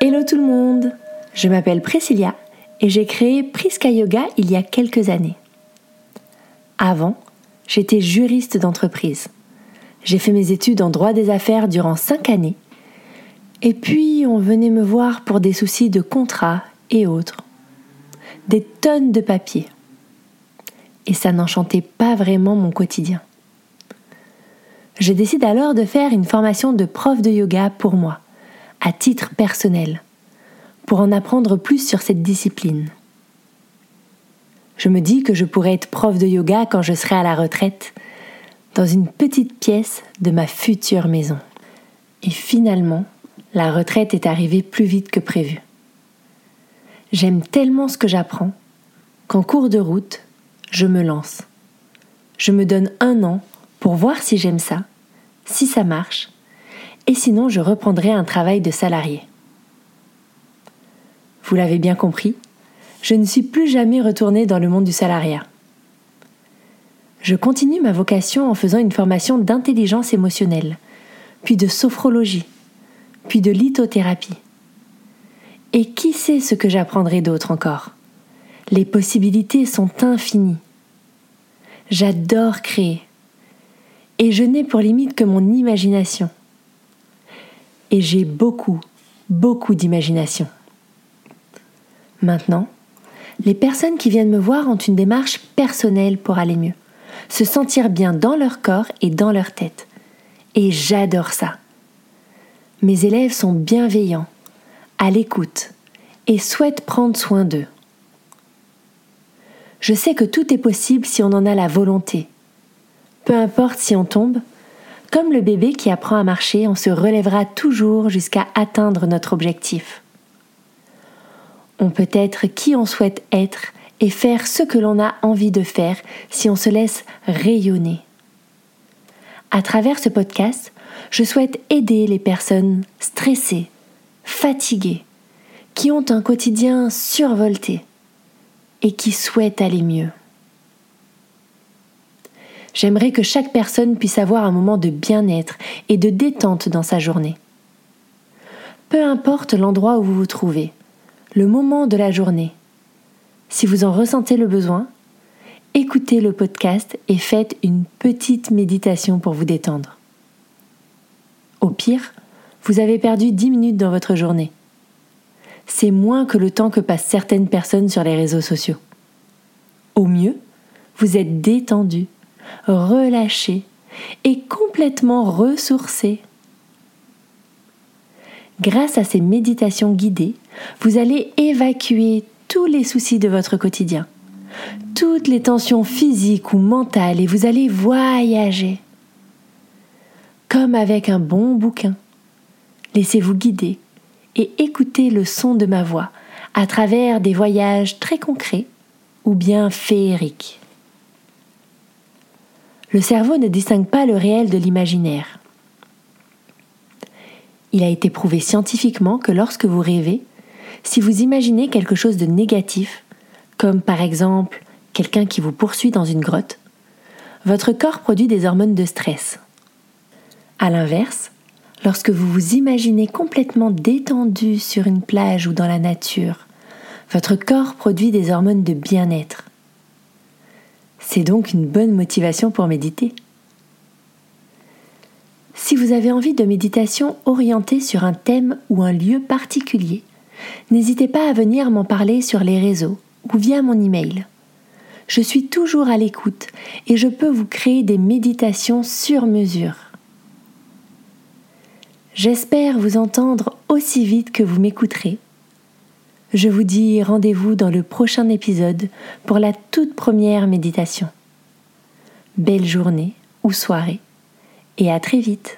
Hello tout le monde Je m'appelle Priscilla et j'ai créé Priska Yoga il y a quelques années. Avant, j'étais juriste d'entreprise. J'ai fait mes études en droit des affaires durant cinq années. Et puis, on venait me voir pour des soucis de contrat et autres. Des tonnes de papier. Et ça n'enchantait pas vraiment mon quotidien. Je décide alors de faire une formation de prof de yoga pour moi, à titre personnel, pour en apprendre plus sur cette discipline. Je me dis que je pourrais être prof de yoga quand je serai à la retraite, dans une petite pièce de ma future maison. Et finalement, la retraite est arrivée plus vite que prévu. J'aime tellement ce que j'apprends qu'en cours de route, je me lance. Je me donne un an pour voir si j'aime ça, si ça marche, et sinon je reprendrai un travail de salarié. Vous l'avez bien compris, je ne suis plus jamais retournée dans le monde du salariat. Je continue ma vocation en faisant une formation d'intelligence émotionnelle, puis de sophrologie, puis de lithothérapie. Et qui sait ce que j'apprendrai d'autre encore? Les possibilités sont infinies. J'adore créer, et je n'ai pour limite que mon imagination. Et j'ai beaucoup, beaucoup d'imagination. Maintenant, les personnes qui viennent me voir ont une démarche personnelle pour aller mieux, se sentir bien dans leur corps et dans leur tête. Et j'adore ça. Mes élèves sont bienveillants, à l'écoute, et souhaitent prendre soin d'eux. Je sais que tout est possible si on en a la volonté peu importe si on tombe, comme le bébé qui apprend à marcher, on se relèvera toujours jusqu'à atteindre notre objectif. On peut être qui on souhaite être et faire ce que l'on a envie de faire si on se laisse rayonner. À travers ce podcast, je souhaite aider les personnes stressées, fatiguées, qui ont un quotidien survolté et qui souhaitent aller mieux. J'aimerais que chaque personne puisse avoir un moment de bien-être et de détente dans sa journée. Peu importe l'endroit où vous vous trouvez, le moment de la journée. Si vous en ressentez le besoin, écoutez le podcast et faites une petite méditation pour vous détendre. Au pire, vous avez perdu 10 minutes dans votre journée. C'est moins que le temps que passent certaines personnes sur les réseaux sociaux. Au mieux, vous êtes détendu relâché et complètement ressourcé. Grâce à ces méditations guidées, vous allez évacuer tous les soucis de votre quotidien, toutes les tensions physiques ou mentales et vous allez voyager. Comme avec un bon bouquin. Laissez-vous guider et écoutez le son de ma voix à travers des voyages très concrets ou bien féeriques. Le cerveau ne distingue pas le réel de l'imaginaire. Il a été prouvé scientifiquement que lorsque vous rêvez, si vous imaginez quelque chose de négatif, comme par exemple quelqu'un qui vous poursuit dans une grotte, votre corps produit des hormones de stress. A l'inverse, lorsque vous vous imaginez complètement détendu sur une plage ou dans la nature, votre corps produit des hormones de bien-être. C'est donc une bonne motivation pour méditer. Si vous avez envie de méditation orientée sur un thème ou un lieu particulier, n'hésitez pas à venir m'en parler sur les réseaux ou via mon email. Je suis toujours à l'écoute et je peux vous créer des méditations sur mesure. J'espère vous entendre aussi vite que vous m'écouterez je vous dis rendez-vous dans le prochain épisode pour la toute première méditation. Belle journée ou soirée et à très vite.